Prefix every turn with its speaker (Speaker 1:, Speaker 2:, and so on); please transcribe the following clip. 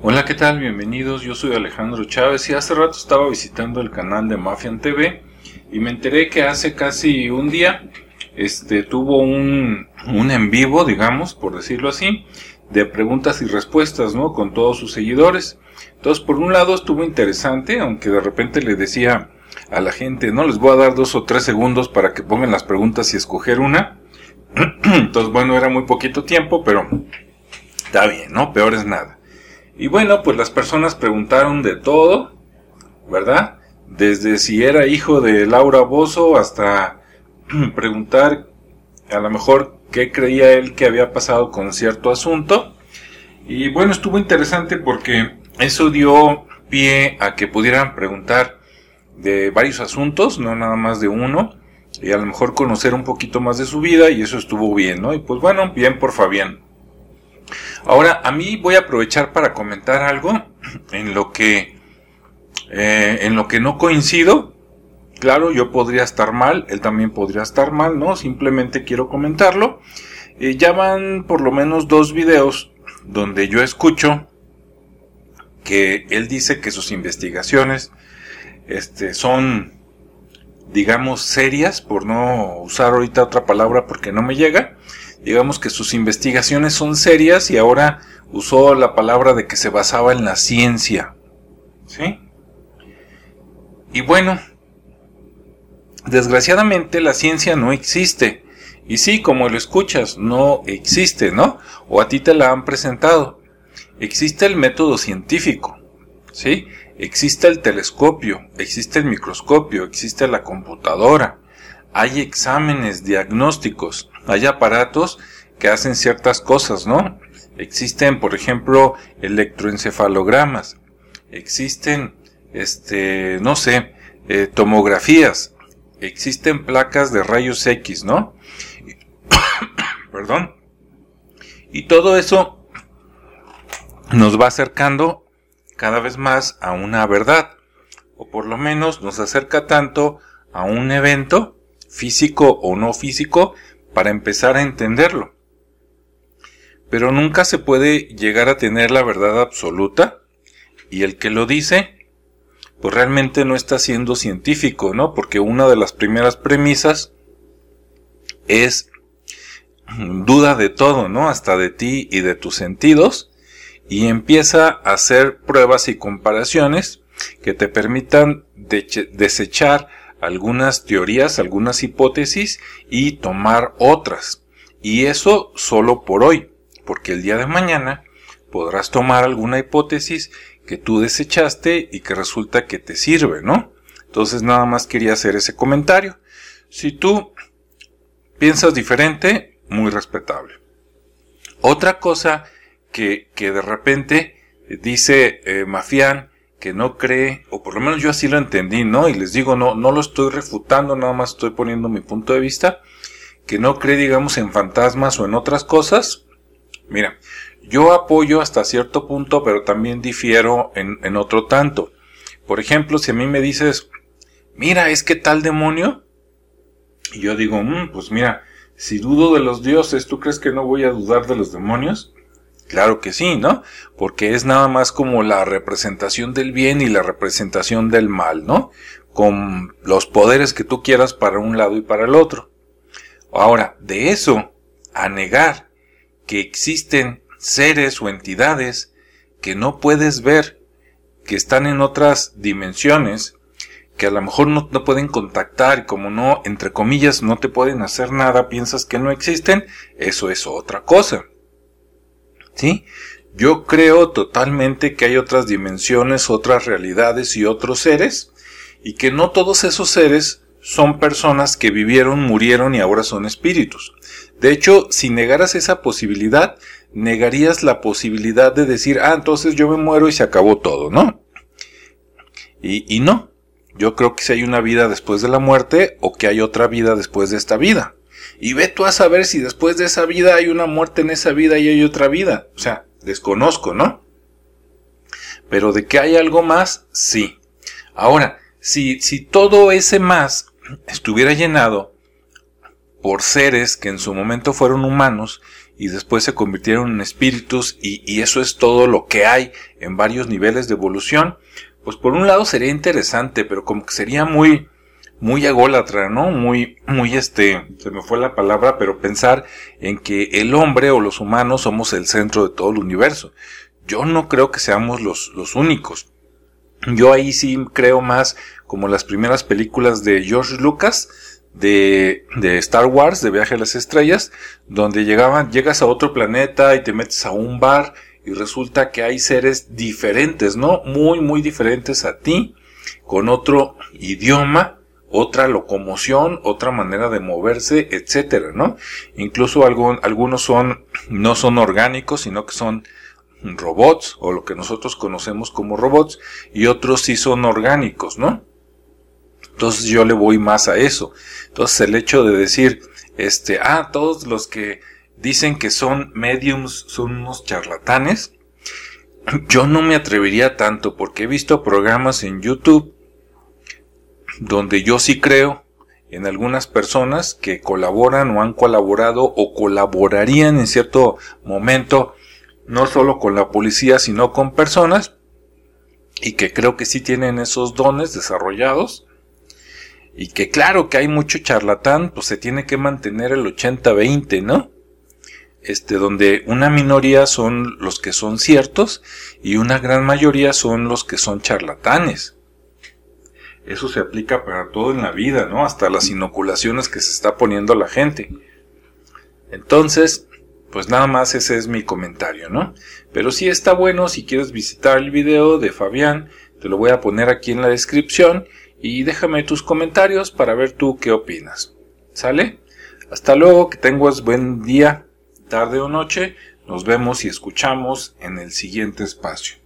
Speaker 1: Hola, ¿qué tal? Bienvenidos, yo soy Alejandro Chávez y hace rato estaba visitando el canal de Mafian TV y me enteré que hace casi un día este, tuvo un, un en vivo, digamos, por decirlo así, de preguntas y respuestas, ¿no? Con todos sus seguidores. Entonces, por un lado estuvo interesante, aunque de repente le decía a la gente, no les voy a dar dos o tres segundos para que pongan las preguntas y escoger una. Entonces, bueno, era muy poquito tiempo, pero está bien, ¿no? Peor es nada. Y bueno, pues las personas preguntaron de todo, ¿verdad? Desde si era hijo de Laura Bozo hasta preguntar a lo mejor qué creía él que había pasado con cierto asunto. Y bueno, estuvo interesante porque eso dio pie a que pudieran preguntar de varios asuntos, no nada más de uno, y a lo mejor conocer un poquito más de su vida y eso estuvo bien, ¿no? Y pues bueno, bien por Fabián. Ahora, a mí voy a aprovechar para comentar algo en lo que, eh, en lo que no coincido. Claro, yo podría estar mal, él también podría estar mal, ¿no? Simplemente quiero comentarlo. Eh, ya van por lo menos dos videos donde yo escucho que él dice que sus investigaciones este, son, digamos, serias, por no usar ahorita otra palabra porque no me llega. Digamos que sus investigaciones son serias y ahora usó la palabra de que se basaba en la ciencia. ¿Sí? Y bueno, desgraciadamente la ciencia no existe. Y sí, como lo escuchas, no existe, ¿no? O a ti te la han presentado. Existe el método científico, ¿sí? Existe el telescopio, existe el microscopio, existe la computadora, hay exámenes diagnósticos, hay aparatos que hacen ciertas cosas, ¿no? Existen, por ejemplo, electroencefalogramas, existen, este, no sé, eh, tomografías, existen placas de rayos X, ¿no? Perdón. Y todo eso nos va acercando cada vez más a una verdad, o por lo menos nos acerca tanto a un evento, físico o no físico, para empezar a entenderlo. Pero nunca se puede llegar a tener la verdad absoluta, y el que lo dice, pues realmente no está siendo científico, ¿no? Porque una de las primeras premisas es duda de todo, ¿no? Hasta de ti y de tus sentidos, y empieza a hacer pruebas y comparaciones que te permitan desechar algunas teorías, algunas hipótesis y tomar otras. Y eso solo por hoy, porque el día de mañana podrás tomar alguna hipótesis que tú desechaste y que resulta que te sirve, ¿no? Entonces nada más quería hacer ese comentario. Si tú piensas diferente, muy respetable. Otra cosa que, que de repente dice eh, que no cree, o por lo menos yo así lo entendí, ¿no? Y les digo, no, no lo estoy refutando, nada más estoy poniendo mi punto de vista, que no cree, digamos, en fantasmas o en otras cosas. Mira, yo apoyo hasta cierto punto, pero también difiero en, en otro tanto. Por ejemplo, si a mí me dices, mira, es que tal demonio, y yo digo, mm, pues mira, si dudo de los dioses, ¿tú crees que no voy a dudar de los demonios? Claro que sí, ¿no? Porque es nada más como la representación del bien y la representación del mal, ¿no? Con los poderes que tú quieras para un lado y para el otro. Ahora, de eso a negar que existen seres o entidades que no puedes ver, que están en otras dimensiones, que a lo mejor no te pueden contactar y como no, entre comillas, no te pueden hacer nada, piensas que no existen, eso es otra cosa. ¿Sí? Yo creo totalmente que hay otras dimensiones, otras realidades y otros seres, y que no todos esos seres son personas que vivieron, murieron y ahora son espíritus. De hecho, si negaras esa posibilidad, negarías la posibilidad de decir, ah, entonces yo me muero y se acabó todo, ¿no? Y, y no. Yo creo que si hay una vida después de la muerte o que hay otra vida después de esta vida. Y ve tú a saber si después de esa vida hay una muerte en esa vida y hay otra vida. O sea, desconozco, ¿no? Pero de que hay algo más, sí. Ahora, si, si todo ese más estuviera llenado por seres que en su momento fueron humanos y después se convirtieron en espíritus y, y eso es todo lo que hay en varios niveles de evolución, pues por un lado sería interesante, pero como que sería muy, muy ególatra, ¿no? Muy, muy este, se me fue la palabra, pero pensar en que el hombre o los humanos somos el centro de todo el universo. Yo no creo que seamos los, los únicos. Yo ahí sí creo más como las primeras películas de George Lucas, de, de, Star Wars, de Viaje a las Estrellas, donde llegaban, llegas a otro planeta y te metes a un bar y resulta que hay seres diferentes, ¿no? Muy, muy diferentes a ti, con otro idioma, otra locomoción, otra manera de moverse, etcétera, ¿no? Incluso algunos son, no son orgánicos, sino que son robots, o lo que nosotros conocemos como robots, y otros sí son orgánicos, ¿no? Entonces yo le voy más a eso. Entonces el hecho de decir, este, ah, todos los que dicen que son mediums son unos charlatanes, yo no me atrevería tanto porque he visto programas en YouTube donde yo sí creo en algunas personas que colaboran o han colaborado o colaborarían en cierto momento no solo con la policía sino con personas y que creo que sí tienen esos dones desarrollados y que claro que hay mucho charlatán pues se tiene que mantener el 80-20 ¿no? este, donde una minoría son los que son ciertos y una gran mayoría son los que son charlatanes. Eso se aplica para todo en la vida, ¿no? Hasta las inoculaciones que se está poniendo la gente. Entonces, pues nada más ese es mi comentario, ¿no? Pero si está bueno, si quieres visitar el video de Fabián, te lo voy a poner aquí en la descripción y déjame tus comentarios para ver tú qué opinas. ¿Sale? Hasta luego, que tengas buen día tarde o noche, nos vemos y escuchamos en el siguiente espacio.